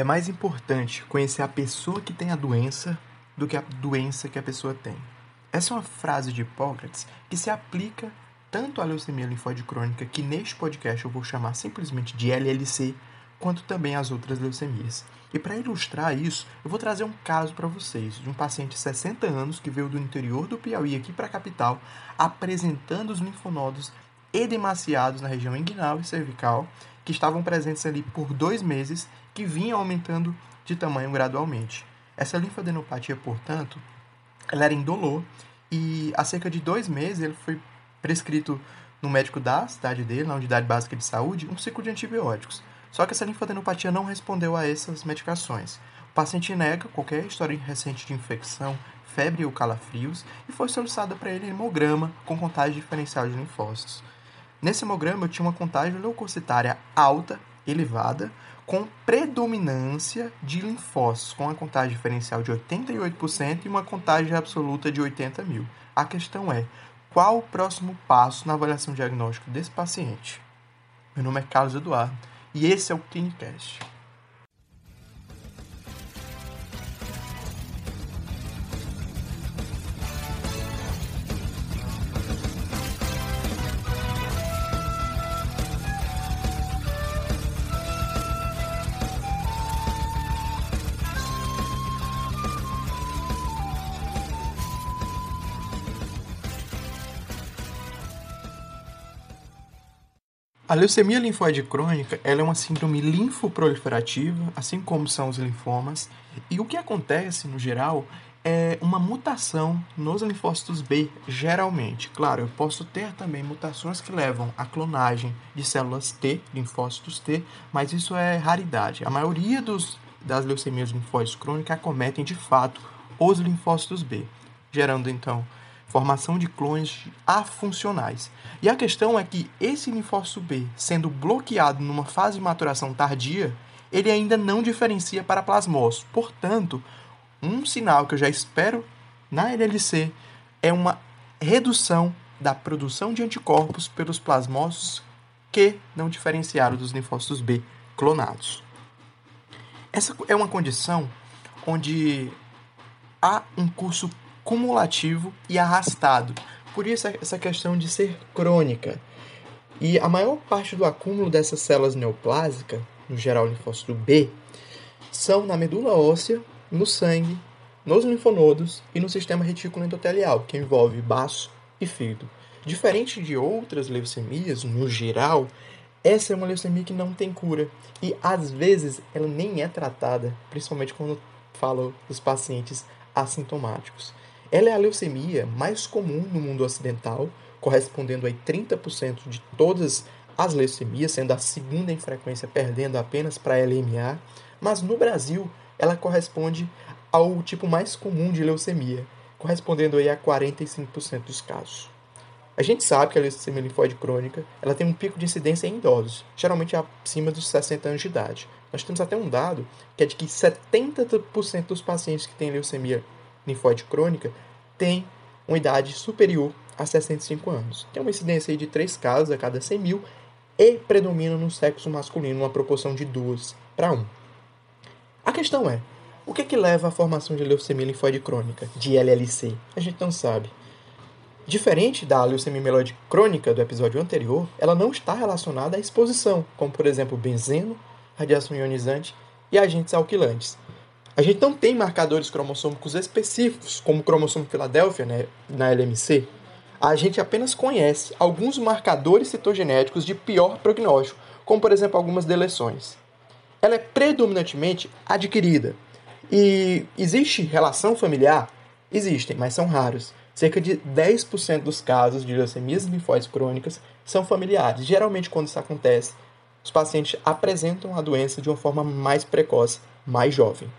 É mais importante conhecer a pessoa que tem a doença do que a doença que a pessoa tem. Essa é uma frase de Hipócrates que se aplica tanto à leucemia linfóide crônica, que neste podcast eu vou chamar simplesmente de LLC, quanto também às outras leucemias. E para ilustrar isso, eu vou trazer um caso para vocês de um paciente de 60 anos que veio do interior do Piauí aqui para a capital, apresentando os linfonodos edemaciados na região inguinal e cervical, que estavam presentes ali por dois meses, que vinham aumentando de tamanho gradualmente. Essa linfadenopatia, portanto, ela era indolor e há cerca de dois meses ele foi prescrito no médico da cidade dele, na unidade básica de saúde, um ciclo de antibióticos. Só que essa linfadenopatia não respondeu a essas medicações. O paciente nega qualquer história recente de infecção, febre ou calafrios e foi solicitado para ele hemograma com contagem diferencial de linfócitos. Nesse hemograma eu tinha uma contagem leucocitária alta, elevada, com predominância de linfócitos, com uma contagem diferencial de 88% e uma contagem absoluta de 80 mil. A questão é, qual o próximo passo na avaliação diagnóstica desse paciente? Meu nome é Carlos Eduardo e esse é o Clinicast. A leucemia linfóide crônica é uma síndrome linfoproliferativa, assim como são os linfomas, e o que acontece, no geral, é uma mutação nos linfócitos B, geralmente. Claro, eu posso ter também mutações que levam à clonagem de células T, linfócitos T, mas isso é raridade. A maioria dos, das leucemias linfóides crônicas acometem de fato os linfócitos B, gerando então formação de clones afuncionais. E a questão é que esse linfócito B, sendo bloqueado numa fase de maturação tardia, ele ainda não diferencia para plasmócitos. Portanto, um sinal que eu já espero na LLC é uma redução da produção de anticorpos pelos plasmócitos que não diferenciaram dos linfócitos B clonados. Essa é uma condição onde há um curso cumulativo e arrastado. Por isso essa questão de ser crônica. E a maior parte do acúmulo dessas células neoplásicas, no geral linfócito B, são na medula óssea, no sangue, nos linfonodos e no sistema retículo endotelial, que envolve baço e fígado. Diferente de outras leucemias, no geral, essa é uma leucemia que não tem cura e às vezes ela nem é tratada, principalmente quando falo dos pacientes assintomáticos. Ela é a leucemia mais comum no mundo ocidental, correspondendo a 30% de todas as leucemias, sendo a segunda em frequência, perdendo apenas para a LMA, mas no Brasil ela corresponde ao tipo mais comum de leucemia, correspondendo aí a 45% dos casos. A gente sabe que a leucemia linfóide crônica ela tem um pico de incidência em idosos, geralmente acima dos 60 anos de idade. Nós temos até um dado que é de que 70% dos pacientes que têm leucemia linfóide crônica tem uma idade superior a 65 anos. Tem uma incidência de 3 casos a cada 100 mil e predomina no sexo masculino uma proporção de 2 para 1. A questão é, o que, é que leva à formação de leucemia linfóide crônica, de LLC? A gente não sabe. Diferente da leucemia mieloide crônica do episódio anterior, ela não está relacionada à exposição, como por exemplo benzeno, radiação ionizante e agentes alquilantes. A gente não tem marcadores cromossômicos específicos, como o cromossomo Filadélfia né, na LMC. A gente apenas conhece alguns marcadores citogenéticos de pior prognóstico, como por exemplo algumas deleções. Ela é predominantemente adquirida. E existe relação familiar? Existem, mas são raros. Cerca de 10% dos casos de leucemias linfóides crônicas são familiares. Geralmente, quando isso acontece, os pacientes apresentam a doença de uma forma mais precoce, mais jovem.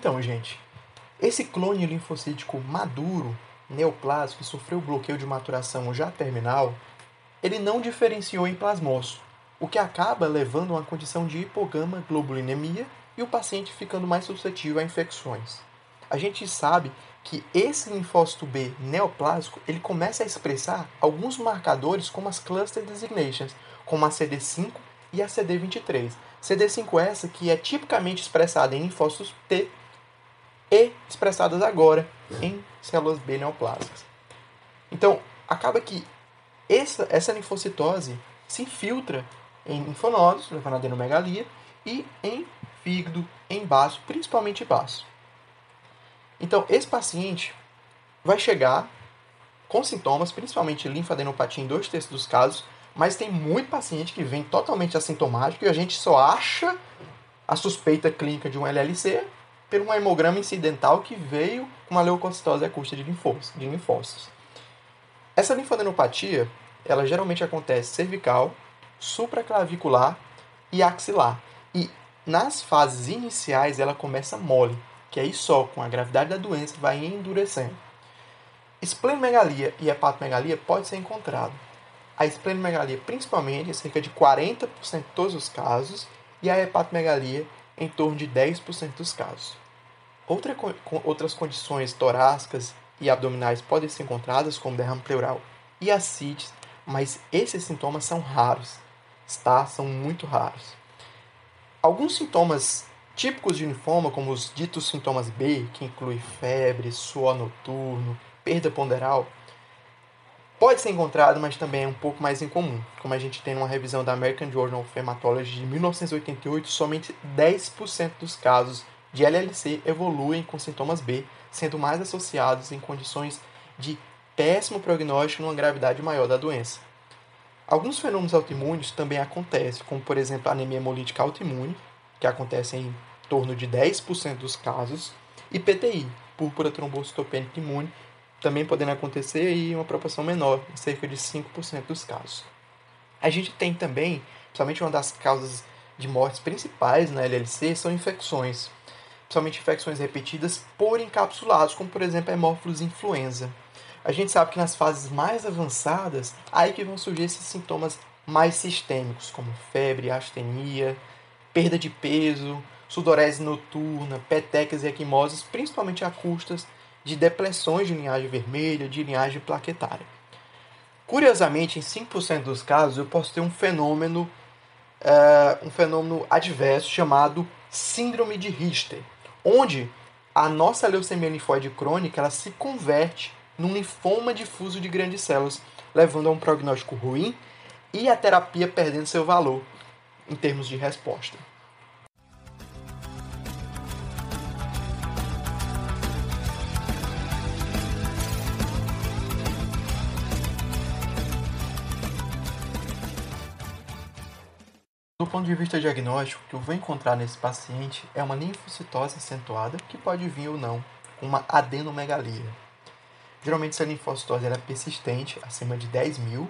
Então, gente, esse clone linfocítico maduro, neoplásico, que sofreu bloqueio de maturação já terminal, ele não diferenciou em plasmócito, o que acaba levando a uma condição de hipogama globulinemia e o paciente ficando mais suscetível a infecções. A gente sabe que esse linfócito B neoplásico ele começa a expressar alguns marcadores como as cluster designations, como a CD5 e a CD23. CD5 é essa que é tipicamente expressada em linfócitos T e expressadas agora em células B neoplásicas. Então, acaba que essa, essa linfocitose se infiltra em linfonodos, levando a adenomegalia, e em fígado, em baço, principalmente baço. Então, esse paciente vai chegar com sintomas, principalmente linfadenopatia em dois terços dos casos, mas tem muito paciente que vem totalmente assintomático e a gente só acha a suspeita clínica de um LLC por um hemograma incidental que veio com uma leucocitose de linfócitos. De linfócitos. Essa linfadenopatia, ela geralmente acontece cervical, supraclavicular e axilar. E nas fases iniciais ela começa mole, que aí só com a gravidade da doença vai endurecendo. Esplenomegalia e hepatomegalia pode ser encontrado. A esplenomegalia principalmente em cerca de 40% de todos os casos e a hepatomegalia em torno de 10% dos casos. Outra, outras condições torácicas e abdominais podem ser encontradas, como derrame pleural e ascites, mas esses sintomas são raros, tá? São muito raros. Alguns sintomas típicos de linfoma, como os ditos sintomas B, que inclui febre, suor noturno, perda ponderal, pode ser encontrado, mas também é um pouco mais incomum. Como a gente tem numa revisão da American Journal of Hematology de 1988, somente 10% dos casos de LLC evoluem com sintomas B, sendo mais associados em condições de péssimo prognóstico numa gravidade maior da doença. Alguns fenômenos autoimunes também acontecem, como por exemplo a anemia hemolítica autoimune, que acontece em torno de 10% dos casos, e PTI, púrpura trombocitopênica imune, também podendo acontecer em uma proporção menor, cerca de 5% dos casos. A gente tem também, principalmente uma das causas de mortes principais na LLC, são infecções principalmente infecções repetidas por encapsulados, como por exemplo a hemófilos influenza. A gente sabe que nas fases mais avançadas, aí que vão surgir esses sintomas mais sistêmicos, como febre, astenia, perda de peso, sudorese noturna, petecas e equimoses, principalmente a custas de depressões de linhagem vermelha, de linhagem plaquetária. Curiosamente, em 5% dos casos, eu posso ter um fenômeno, uh, um fenômeno adverso chamado síndrome de Richter, onde a nossa leucemia linfóide crônica ela se converte num linfoma difuso de grandes células, levando a um prognóstico ruim e a terapia perdendo seu valor em termos de resposta. Do ponto de vista diagnóstico, o que eu vou encontrar nesse paciente é uma linfocitose acentuada, que pode vir ou não com uma adenomegalia. Geralmente essa linfocitose é persistente, acima de 10 mil,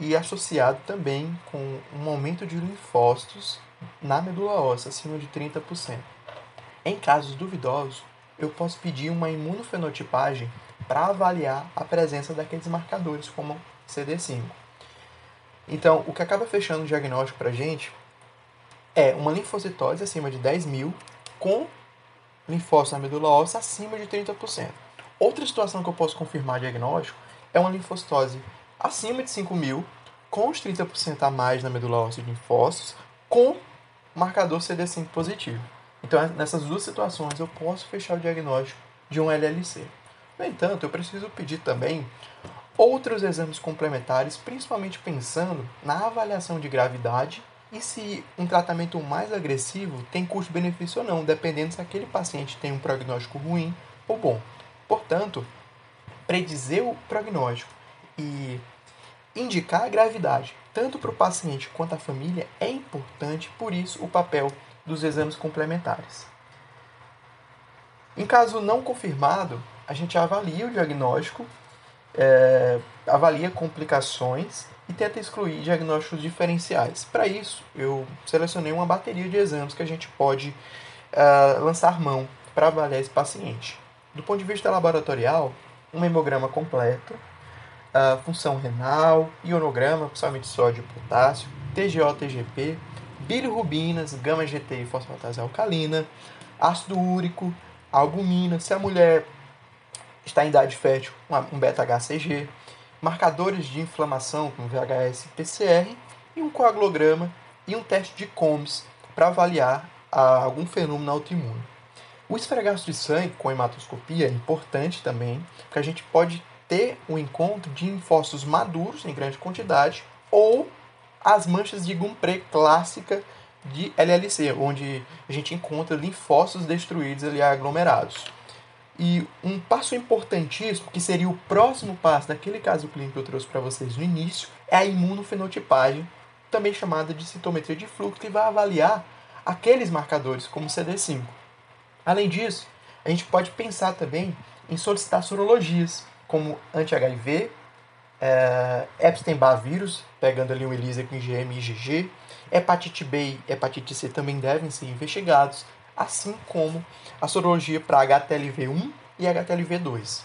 e associado também com um aumento de linfócitos na medula óssea, acima de 30%. Em casos duvidosos, eu posso pedir uma imunofenotipagem para avaliar a presença daqueles marcadores, como CD5. Então, o que acaba fechando o diagnóstico para a gente é uma linfocitose acima de 10 mil com linfócito na medula óssea acima de 30%. Outra situação que eu posso confirmar diagnóstico é uma linfocitose acima de 5 mil com os 30% a mais na medula óssea de linfócitos com marcador CD5 positivo. Então, nessas duas situações, eu posso fechar o diagnóstico de um LLC. No entanto, eu preciso pedir também outros exames complementares, principalmente pensando na avaliação de gravidade e se um tratamento mais agressivo tem custo-benefício ou não, dependendo se aquele paciente tem um prognóstico ruim ou bom. Portanto, predizer o prognóstico e indicar a gravidade, tanto para o paciente quanto a família, é importante, por isso o papel dos exames complementares. Em caso não confirmado, a gente avalia o diagnóstico é, avalia complicações e tenta excluir diagnósticos diferenciais. Para isso, eu selecionei uma bateria de exames que a gente pode uh, lançar mão para avaliar esse paciente. Do ponto de vista laboratorial, um hemograma completo, uh, função renal, ionograma, principalmente sódio e potássio, TGO, TGP, bilirrubinas, gama-GT e fosfatase alcalina, ácido úrico, albumina, se a mulher está em idade fértil, um beta-HCG, marcadores de inflamação como VHS e PCR e um coagulograma e um teste de Combs para avaliar algum fenômeno autoimune. O esfregaço de sangue com hematoscopia é importante também, porque a gente pode ter o um encontro de linfócitos maduros em grande quantidade ou as manchas de Gumpré clássica de LLC, onde a gente encontra linfócitos destruídos ali aglomerados. E um passo importantíssimo, que seria o próximo passo daquele caso clínico que eu trouxe para vocês no início, é a imunofenotipagem, também chamada de citometria de fluxo, que vai avaliar aqueles marcadores como CD5. Além disso, a gente pode pensar também em solicitar sorologias, como anti-HIV, é, Epstein-Barr vírus, pegando ali um ELISA com IgM e IgG, hepatite B e hepatite C também devem ser investigados, assim como a sorologia para HTLV1 e HTLV2.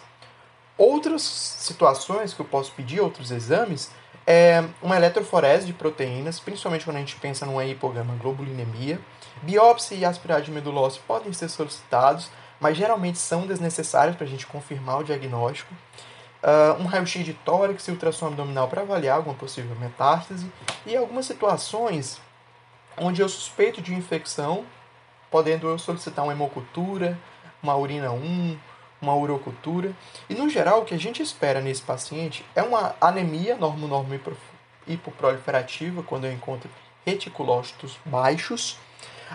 Outras situações que eu posso pedir, outros exames, é uma eletroforese de proteínas, principalmente quando a gente pensa numa hipogama globulinemia. Biópsia e aspirado de medula podem ser solicitados, mas geralmente são desnecessários para a gente confirmar o diagnóstico. Uh, um raio-x de tórax e ultrassom abdominal para avaliar alguma possível metástase. E algumas situações onde eu suspeito de infecção, podendo solicitar uma hemocultura, uma urina 1, uma urocultura. E no geral, o que a gente espera nesse paciente é uma anemia normo-normo hipoproliferativa, quando eu encontro reticulócitos baixos.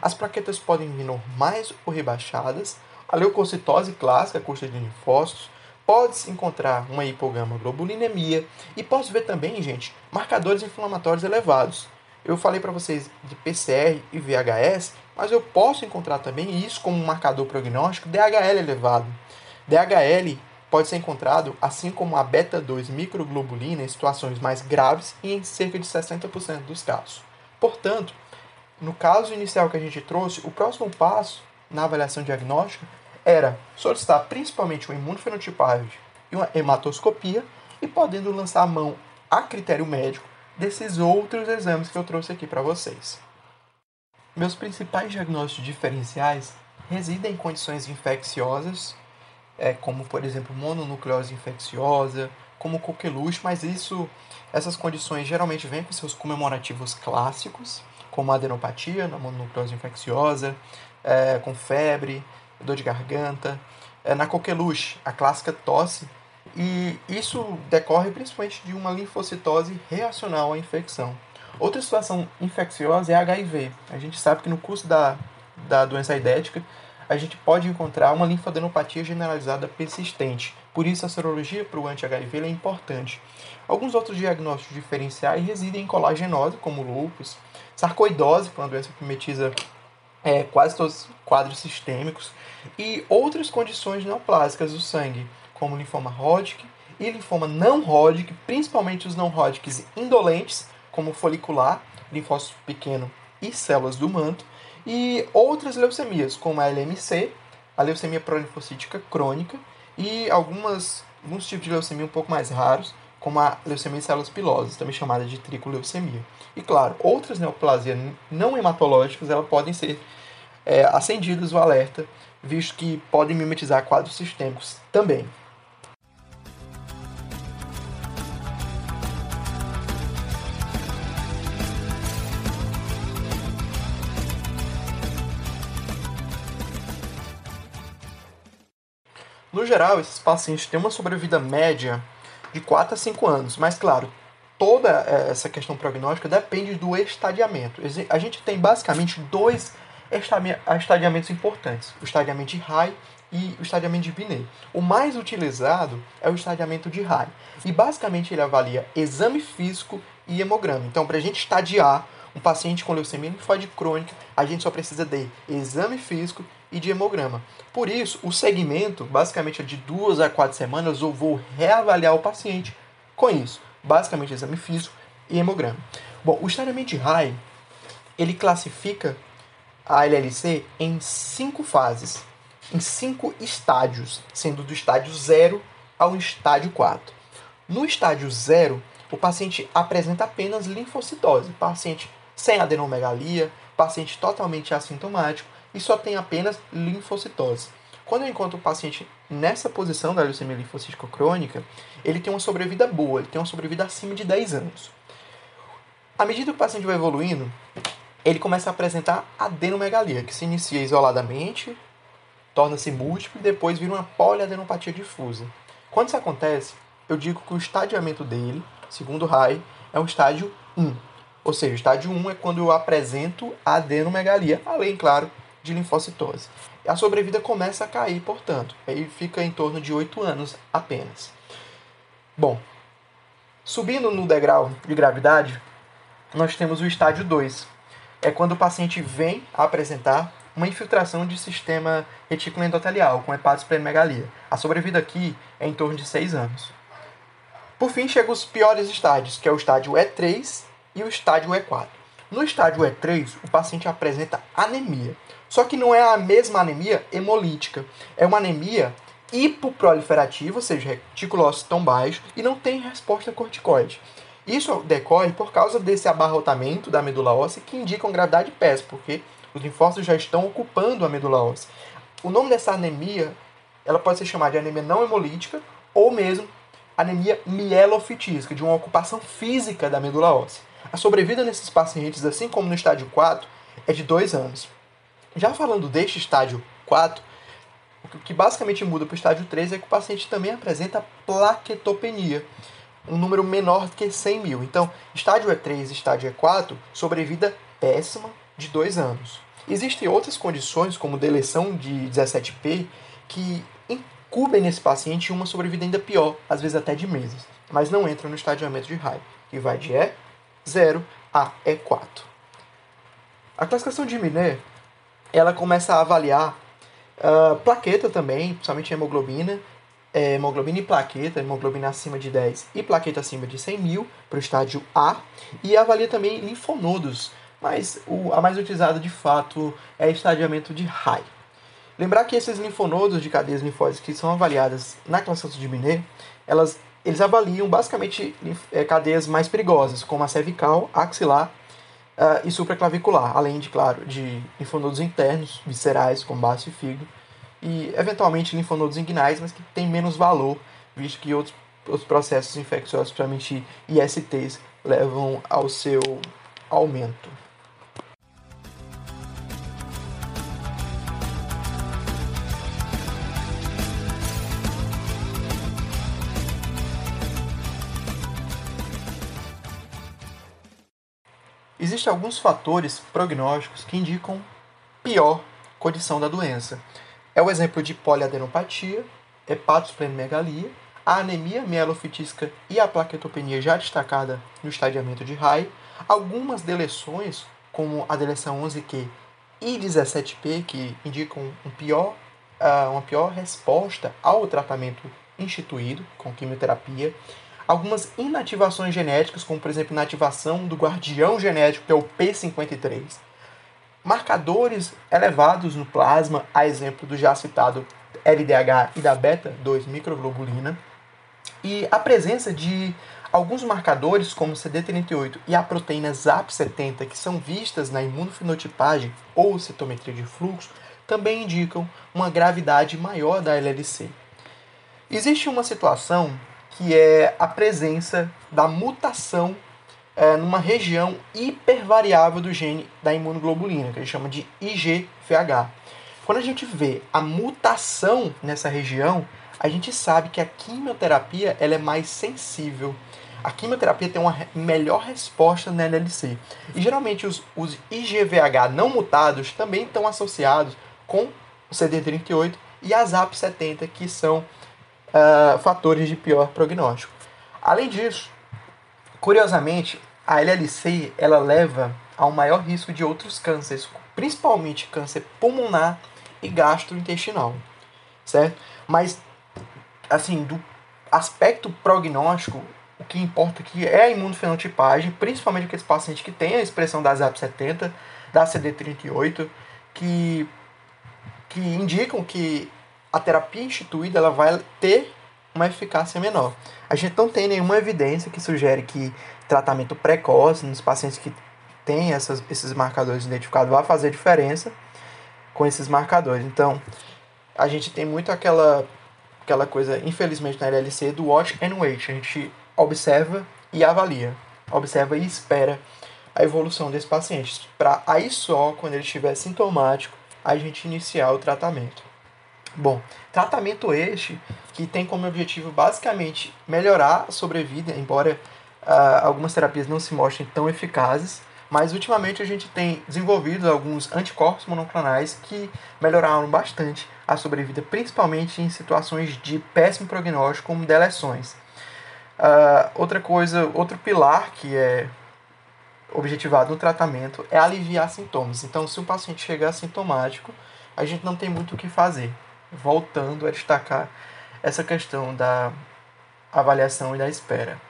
As plaquetas podem vir normais ou rebaixadas. A leucocitose clássica, custa de linfócitos, pode-se encontrar uma hipogama globulinemia e posso ver também, gente, marcadores inflamatórios elevados. Eu falei para vocês de PCR e VHS, mas eu posso encontrar também isso como marcador prognóstico DHL elevado. DHL pode ser encontrado, assim como a beta-2 microglobulina, em situações mais graves e em cerca de 60% dos casos. Portanto, no caso inicial que a gente trouxe, o próximo passo na avaliação diagnóstica era solicitar principalmente uma imunofenotipagem e uma hematoscopia e podendo lançar a mão a critério médico desses outros exames que eu trouxe aqui para vocês. Meus principais diagnósticos diferenciais residem em condições infecciosas, é, como por exemplo mononucleose infecciosa, como coqueluche, mas isso, essas condições geralmente vêm com seus comemorativos clássicos, como adenopatia na mononucleose infecciosa, é, com febre, dor de garganta, é, na coqueluche, a clássica tosse, e isso decorre principalmente de uma linfocitose reacional à infecção. Outra situação infecciosa é HIV. A gente sabe que no curso da, da doença aidética, a gente pode encontrar uma linfadenopatia generalizada persistente. Por isso, a serologia para o anti-HIV é importante. Alguns outros diagnósticos diferenciais residem em colagenose, como lúpus, sarcoidose, que é uma doença que mimetiza é, quase todos os quadros sistêmicos, e outras condições neoplásicas do sangue, como linfoma Hodgkin e linfoma não Hodgkin, principalmente os não Hodgkins indolentes, como folicular, linfócito pequeno e células do manto, e outras leucemias, como a LMC, a leucemia prolinfocítica crônica e algumas, alguns tipos de leucemia um pouco mais raros, como a leucemia em células pilosas, também chamada de tricoleucemia. E claro, outras neoplasias não hematológicas elas podem ser é, acendidas o alerta, visto que podem mimetizar quadros sistêmicos também. No geral, esses pacientes têm uma sobrevida média de 4 a 5 anos. Mas, claro, toda eh, essa questão prognóstica depende do estadiamento. A gente tem basicamente dois estadiamentos importantes: o estadiamento de high e o estadiamento de Binet. O mais utilizado é o estadiamento de high. E basicamente ele avalia exame físico e hemograma. Então, para a gente estadiar um paciente com leucemia linfóide crônica, a gente só precisa de exame físico e de hemograma. Por isso, o segmento, basicamente, é de duas a quatro semanas, eu vou reavaliar o paciente com isso. Basicamente, exame físico e hemograma. Bom, o estadiamento RAI, ele classifica a LLC em cinco fases, em cinco estádios, sendo do estádio 0 ao estádio 4. No estádio 0, o paciente apresenta apenas linfocitose. Paciente sem adenomegalia, paciente totalmente assintomático e só tem apenas linfocitose. Quando eu encontro o paciente nessa posição da leucemia linfocítica crônica, ele tem uma sobrevida boa, ele tem uma sobrevida acima de 10 anos. À medida que o paciente vai evoluindo, ele começa a apresentar adenomegalia, que se inicia isoladamente, torna-se múltiplo e depois vira uma poliadenopatia difusa. Quando isso acontece, eu digo que o estadiamento dele, segundo Rai, é um estágio 1. Ou seja, estágio 1 é quando eu apresento adenomegalia, além, claro, de linfocitose. A sobrevida começa a cair, portanto, aí fica em torno de 8 anos apenas. Bom, subindo no degrau de gravidade, nós temos o estágio 2. É quando o paciente vem apresentar uma infiltração de sistema retículo endotelial com hepatosplenomegalia. A sobrevida aqui é em torno de 6 anos. Por fim, chegam os piores estágios, que é o estágio E3 e o estágio E4. No estágio E3, o paciente apresenta anemia. Só que não é a mesma anemia hemolítica. É uma anemia hipoproliferativa, ou seja, reticulócito tão baixo, e não tem resposta corticoide. Isso decorre por causa desse abarrotamento da medula óssea que indica uma gravidade péssima, porque os linfócitos já estão ocupando a medula óssea. O nome dessa anemia, ela pode ser chamada de anemia não hemolítica ou mesmo anemia mielofitísica, de uma ocupação física da medula óssea. A sobrevida nesses pacientes, assim como no estágio 4, é de 2 anos. Já falando deste estágio 4, o que basicamente muda para o estágio 3 é que o paciente também apresenta plaquetopenia, um número menor que 100 mil. Então, estágio E3 e estágio E4, sobrevida péssima de 2 anos. Existem outras condições, como deleção de 17P, que incumbem nesse paciente uma sobrevida ainda pior, às vezes até de meses, mas não entram no estadiamento de raiva, que vai de E0 a E4. A classificação de Miné, ela começa a avaliar uh, plaqueta também, principalmente hemoglobina, é, hemoglobina e plaqueta, hemoglobina acima de 10 e plaqueta acima de 100 mil para o estágio A, e avalia também linfonodos, mas o, a mais utilizada de fato é estadiamento de RAI. Lembrar que esses linfonodos de cadeias linfóides que são avaliadas na classificação de Binet, elas, eles avaliam basicamente é, cadeias mais perigosas, como a cervical, axilar uh, e supraclavicular, além de, claro, de linfonodos internos, viscerais, como baço e fígado, e eventualmente linfonodos inguinais, mas que têm menos valor, visto que outros, outros processos infecciosos, principalmente ISTs, levam ao seu aumento. Existem alguns fatores prognósticos que indicam pior condição da doença. É o exemplo de poliadenopatia, hepatosplenomegalia, a anemia mielofitística e a plaquetopenia já destacada no estadiamento de RAI, algumas deleções, como a deleção 11Q e 17P, que indicam um pior, uh, uma pior resposta ao tratamento instituído com quimioterapia, algumas inativações genéticas, como por exemplo inativação do guardião genético, que é o P53, marcadores elevados no plasma, a exemplo do já citado LDH e da beta-2 microglobulina, e a presença de alguns marcadores como CD38 e a proteína ZAP70, que são vistas na imunofenotipagem ou citometria de fluxo, também indicam uma gravidade maior da LLC. Existe uma situação que é a presença da mutação é, numa região hipervariável do gene da imunoglobulina, que a gente chama de IGVH. Quando a gente vê a mutação nessa região, a gente sabe que a quimioterapia ela é mais sensível. A quimioterapia tem uma melhor resposta na LLC. E geralmente os, os IGVH não mutados também estão associados com o CD38 e a ZAP70, que são uh, fatores de pior prognóstico. Além disso, curiosamente, a LLC ela leva a um maior risco de outros cânceres, principalmente câncer pulmonar e gastrointestinal, certo? Mas, assim, do aspecto prognóstico, o que importa aqui é a imunofenotipagem, principalmente aqueles pacientes que têm a expressão da ZAP70, da CD38, que, que indicam que a terapia instituída ela vai ter uma eficácia menor. A gente não tem nenhuma evidência que sugere que tratamento precoce nos pacientes que tem essas, esses marcadores identificados vai fazer diferença com esses marcadores. Então, a gente tem muito aquela, aquela coisa, infelizmente, na LLC do watch and wait. A gente observa e avalia, observa e espera a evolução desse paciente, para aí só, quando ele estiver sintomático, a gente iniciar o tratamento. Bom, tratamento este que tem como objetivo basicamente melhorar a sobrevida, embora uh, algumas terapias não se mostrem tão eficazes, mas ultimamente a gente tem desenvolvido alguns anticorpos monoclonais que melhoraram bastante a sobrevida, principalmente em situações de péssimo prognóstico, como deleções. Uh, outra coisa, outro pilar que é objetivado no tratamento é aliviar sintomas. Então, se um paciente chegar sintomático, a gente não tem muito o que fazer. Voltando a destacar essa questão da avaliação e da espera.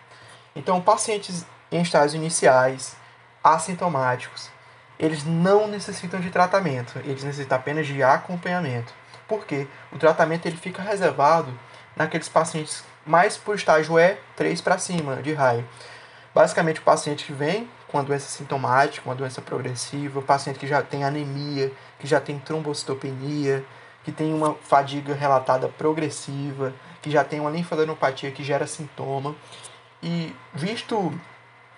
Então, pacientes em estágios iniciais, assintomáticos, eles não necessitam de tratamento, eles necessitam apenas de acompanhamento. Porque o tratamento ele fica reservado naqueles pacientes mais por estágio E, 3 para cima de raio. Basicamente, o paciente que vem com a doença sintomática, uma doença progressiva, o paciente que já tem anemia, que já tem trombocitopenia, que tem uma fadiga relatada progressiva, que já tem uma linfadenopatia que gera sintoma. E visto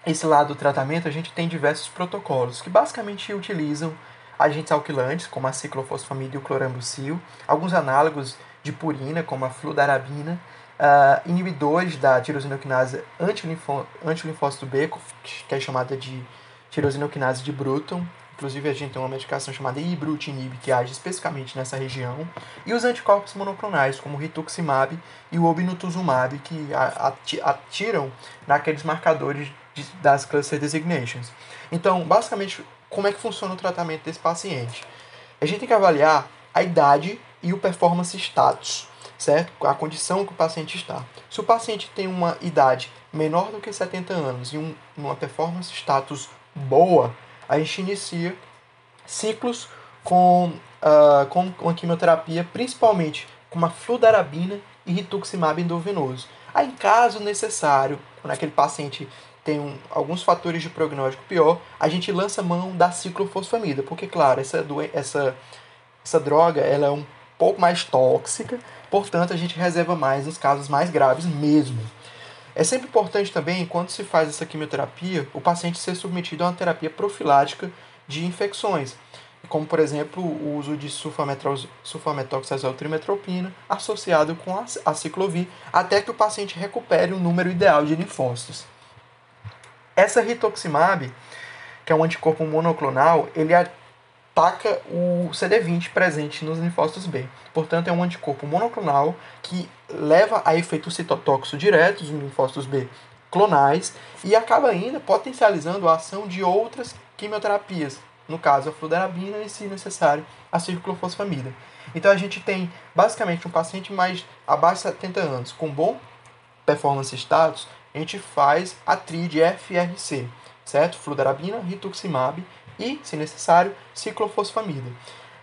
esse lado do tratamento, a gente tem diversos protocolos que basicamente utilizam agentes alquilantes, como a ciclofosfamida e o clorambucil, alguns análogos de purina, como a fludarabina, uh, inibidores da tirosinoquinase antilinfócito B, que é chamada de tirosinoquinase de Bruton. Inclusive, a gente tem uma medicação chamada ibrutinib, que age especificamente nessa região. E os anticorpos monoclonais, como o rituximab e o obinutuzumab, que atiram naqueles marcadores das cluster designations. Então, basicamente, como é que funciona o tratamento desse paciente? A gente tem que avaliar a idade e o performance status certo? A condição que o paciente está. Se o paciente tem uma idade menor do que 70 anos e um, uma performance status boa, a gente inicia ciclos com, uh, com uma quimioterapia, principalmente com uma fludarabina e rituximab endovenoso. Aí, em caso necessário, quando aquele paciente tem um, alguns fatores de prognóstico pior, a gente lança mão da ciclofosfamida, porque, claro, essa, essa, essa droga ela é um pouco mais tóxica, portanto a gente reserva mais nos casos mais graves mesmo. É sempre importante também, quando se faz essa quimioterapia, o paciente ser submetido a uma terapia profilática de infecções, como por exemplo o uso de sulfametoxazoltrimetropina associado com a ciclovir, até que o paciente recupere o número ideal de linfócitos. Essa rituximab, que é um anticorpo monoclonal, ele ataca o CD20 presente nos linfócitos B. Portanto, é um anticorpo monoclonal que leva a efeito citotóxico direto nos linfócitos B clonais e acaba ainda potencializando a ação de outras quimioterapias, no caso a fludarabina e, se necessário, a ciclofosfamida. Então a gente tem basicamente um paciente mais abaixo de 70 anos com bom performance status, a gente faz a tríade FRC, certo? Fludarabina, rituximab e, se necessário, ciclofosfamida.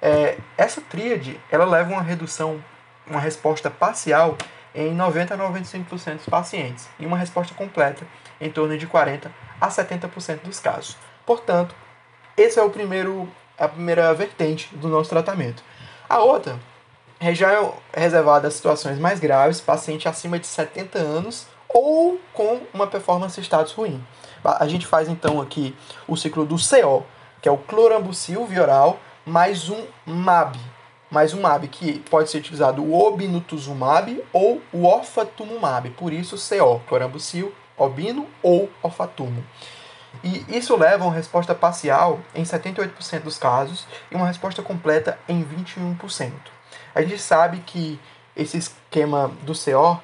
É, essa tríade ela leva uma redução, uma resposta parcial em 90 a 95% dos pacientes e uma resposta completa em torno de 40 a 70% dos casos. Portanto, esse é o primeiro a primeira vertente do nosso tratamento. A outra é já é reservada a situações mais graves, paciente acima de 70 anos ou com uma performance status ruim. A gente faz então aqui o ciclo do CO, que é o clorambucil vioral, mais um MAB. Mais um MAB, que pode ser utilizado o obinutuzumab ou o ofatumumab. Por isso, CO, clorambucil, obino ou ofatumo. E isso leva a uma resposta parcial em 78% dos casos e uma resposta completa em 21%. A gente sabe que esse esquema do CO,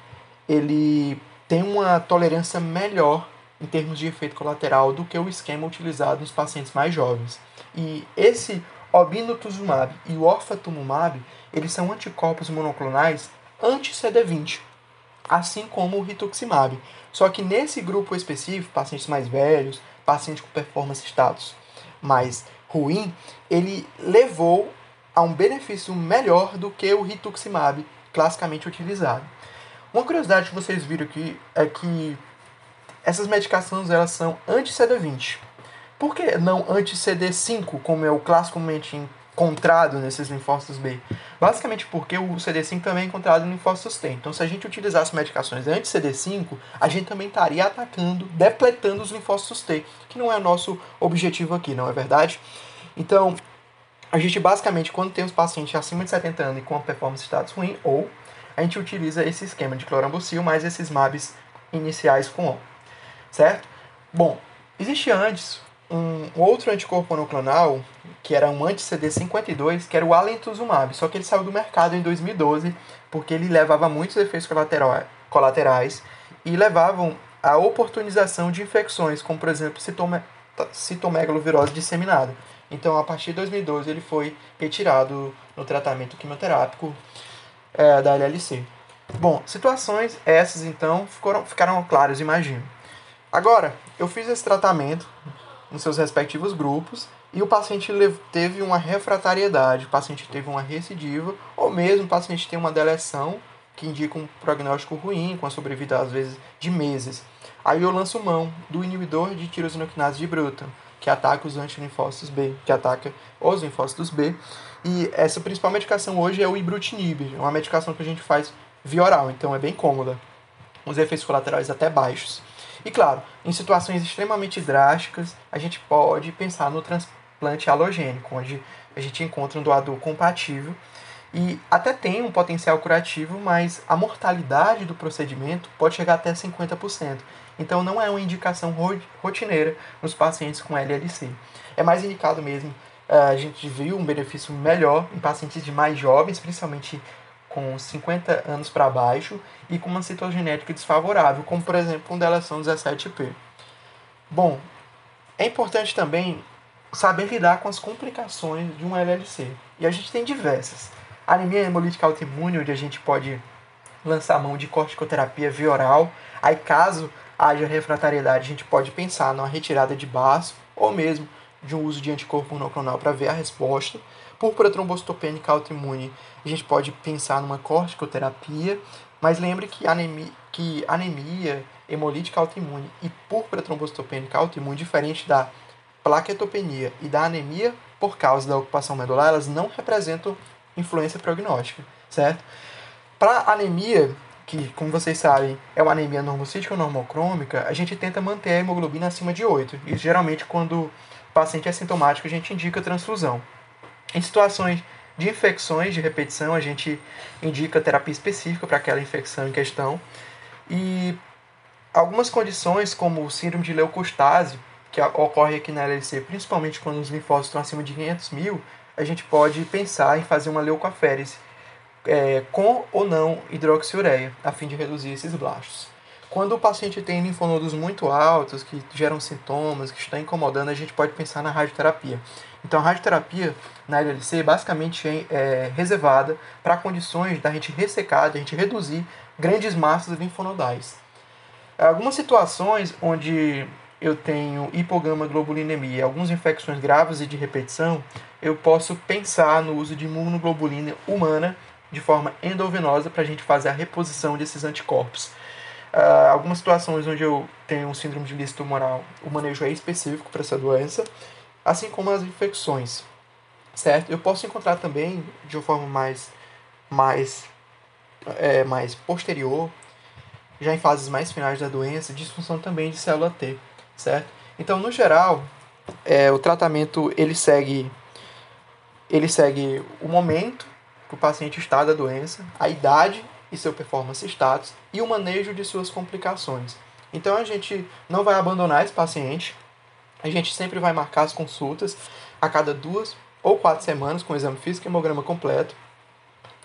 ele tem uma tolerância melhor em termos de efeito colateral do que o esquema utilizado nos pacientes mais jovens. E esse obinutuzumab e o orfatumumab, eles são anticorpos monoclonais anti-CD20, assim como o rituximab. Só que nesse grupo específico, pacientes mais velhos, pacientes com performance status mais ruim, ele levou a um benefício melhor do que o rituximab classicamente utilizado. Uma curiosidade que vocês viram aqui é que essas medicações elas são anti-CD20, Por que não anti-CD5, como é o classicamente encontrado nesses linfócitos B? Basicamente porque o CD5 também é encontrado no linfócitos T. Então, se a gente utilizasse medicações anti-CD5, a gente também estaria atacando, depletando os linfócitos T, que não é o nosso objetivo aqui, não é verdade? Então, a gente basicamente, quando tem os pacientes acima de 70 anos e com a performance status ruim, ou a gente utiliza esse esquema de clorambucil mais esses MABs iniciais com O, certo? Bom, existe antes um outro anticorpo monoclonal, que era um anti-CD52, que era o alentuzumab, só que ele saiu do mercado em 2012 porque ele levava muitos efeitos colaterais e levavam à oportunização de infecções, como por exemplo citome disseminada. Então, a partir de 2012, ele foi retirado no tratamento quimioterápico é, da LLC. Bom, situações essas, então, ficaram, ficaram claras, imagino. Agora, eu fiz esse tratamento nos seus respectivos grupos e o paciente teve uma refratariedade, o paciente teve uma recidiva, ou mesmo o paciente tem uma deleção que indica um prognóstico ruim, com a sobrevida às vezes de meses. Aí eu lanço mão do inibidor de tirosinoquinase de Bruton, que ataca os antilinfócitos B, que ataca os linfócitos B. E essa principal medicação hoje é o ibrutinib, é uma medicação que a gente faz via oral, então é bem cômoda. Os efeitos colaterais até baixos. E claro, em situações extremamente drásticas, a gente pode pensar no transplante halogênico, onde a gente encontra um doador compatível e até tem um potencial curativo, mas a mortalidade do procedimento pode chegar até 50%. Então não é uma indicação rotineira nos pacientes com LLC. É mais indicado mesmo, eh, a gente viu um benefício melhor em pacientes de mais jovens, principalmente com 50 anos para baixo e com uma citogenética desfavorável, como por exemplo com deleção 17P. Bom, é importante também saber lidar com as complicações de um LLC. E a gente tem diversas. Anemia hemolítica autoimune, onde a gente pode lançar mão de corticoterapia via oral. Aí, caso haja refratariedade, a gente pode pensar numa retirada de baço ou mesmo de um uso de anticorpo monoclonal para ver a resposta. Púrpura trombocitopênica autoimune, a gente pode pensar numa corticoterapia, mas lembre que anemia, que anemia hemolítica autoimune e púrpura trombocitopênica autoimune, diferente da plaquetopenia e da anemia por causa da ocupação medular, elas não representam influência prognóstica, certo? Para anemia, que, como vocês sabem, é uma anemia normocítica ou normocrômica, a gente tenta manter a hemoglobina acima de 8. E geralmente, quando o paciente é sintomático, a gente indica transfusão. Em situações de infecções de repetição, a gente indica terapia específica para aquela infecção em questão. E algumas condições, como o síndrome de leucostase, que ocorre aqui na LLC, principalmente quando os linfócitos estão acima de 500 mil, a gente pode pensar em fazer uma leucoaférese é, com ou não hidroxiureia, a fim de reduzir esses blastos. Quando o paciente tem linfonodos muito altos, que geram sintomas, que estão incomodando, a gente pode pensar na radioterapia. Então, a radioterapia na LLC basicamente é, é reservada para condições da gente ressecar, da gente reduzir grandes massas linfonodais. Algumas situações onde eu tenho hipogama globulinemia e algumas infecções graves e de repetição, eu posso pensar no uso de imunoglobulina humana de forma endovenosa para a gente fazer a reposição desses anticorpos. Uh, algumas situações onde eu tenho um síndrome de lista tumoral, o manejo é específico para essa doença, assim como as infecções, certo? Eu posso encontrar também, de uma forma mais, mais, é, mais posterior, já em fases mais finais da doença, disfunção também de célula T, certo? Então, no geral, é, o tratamento ele segue, ele segue o momento que o paciente está da doença, a idade e seu performance status e o manejo de suas complicações. Então a gente não vai abandonar esse paciente, a gente sempre vai marcar as consultas a cada duas ou quatro semanas com exame físico e hemograma completo.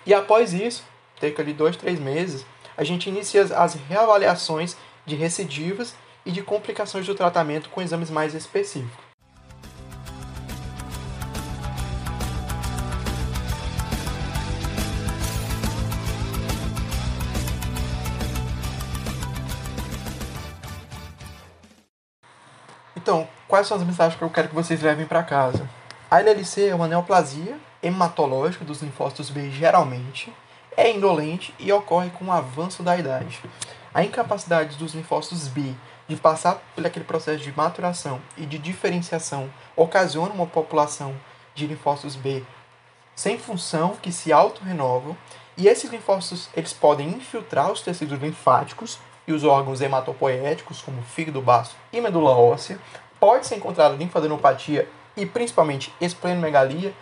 E após isso, cerca de dois, três meses, a gente inicia as reavaliações de recidivas e de complicações do tratamento com exames mais específicos. Então, quais são as mensagens que eu quero que vocês levem para casa? A LLC é uma neoplasia hematológica dos linfócitos B geralmente, é indolente e ocorre com o avanço da idade. A incapacidade dos linfócitos B de passar por aquele processo de maturação e de diferenciação, ocasiona uma população de linfócitos B sem função que se autorrenovam, e esses linfócitos eles podem infiltrar os tecidos linfáticos e os órgãos hematopoéticos, como fígado, baço e medula óssea. Pode ser encontrada linfadenopatia e principalmente esplenomegalia,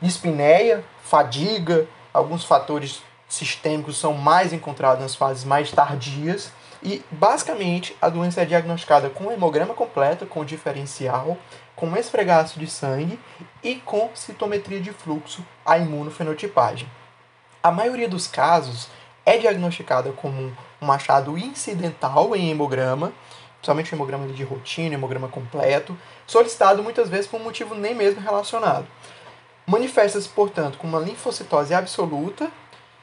dispneia, fadiga, alguns fatores sistêmicos são mais encontrados nas fases mais tardias. E basicamente a doença é diagnosticada com hemograma completo, com diferencial, com esfregaço de sangue e com citometria de fluxo, a imunofenotipagem. A maioria dos casos é diagnosticada como um achado incidental em hemograma, somente hemograma de rotina, hemograma completo, solicitado muitas vezes por um motivo nem mesmo relacionado. Manifesta-se, portanto, com uma linfocitose absoluta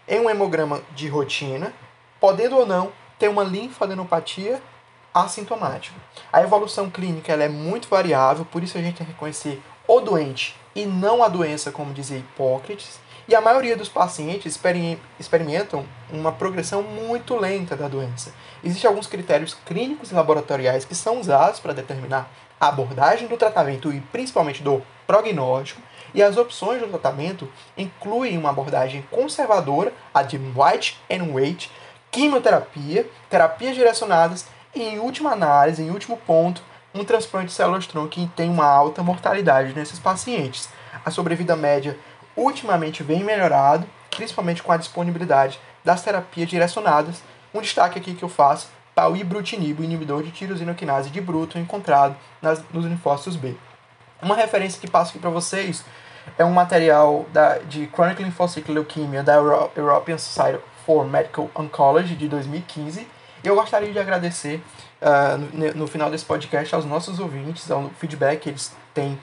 em um hemograma de rotina, podendo ou não ter uma linfadenopatia assintomática. A evolução clínica ela é muito variável, por isso a gente tem que reconhecer o doente e não a doença, como dizia Hipócrates, e a maioria dos pacientes experimentam uma progressão muito lenta da doença. Existem alguns critérios clínicos e laboratoriais que são usados para determinar a abordagem do tratamento e principalmente do prognóstico, e as opções do tratamento incluem uma abordagem conservadora, a de White and Wait, quimioterapia, terapias direcionadas e, em última análise, em último ponto, um transplante de células-tronco que tem uma alta mortalidade nesses pacientes. A sobrevida média ultimamente vem melhorado, principalmente com a disponibilidade das terapias direcionadas. Um destaque aqui que eu faço para o ibrutinib, o inibidor de tirosinoquinase de bruto encontrado nas, nos linfócitos B. Uma referência que passo aqui para vocês é um material da, de Chronic Lymphocytic Leukemia da Euro European Society for Medical Oncology de 2015. E eu gostaria de agradecer uh, no, no, final desse podcast aos nossos ouvintes, ao feedback que eles têm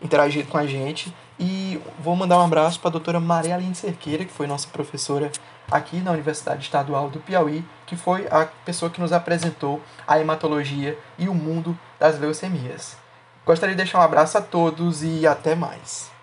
interagido com a gente. E vou mandar um abraço para a doutora Maria Aline Cerqueira, que foi nossa professora aqui na Universidade Estadual do Piauí, que foi a pessoa que nos apresentou a hematologia e o mundo das leucemias. Gostaria de deixar um abraço a todos e até mais.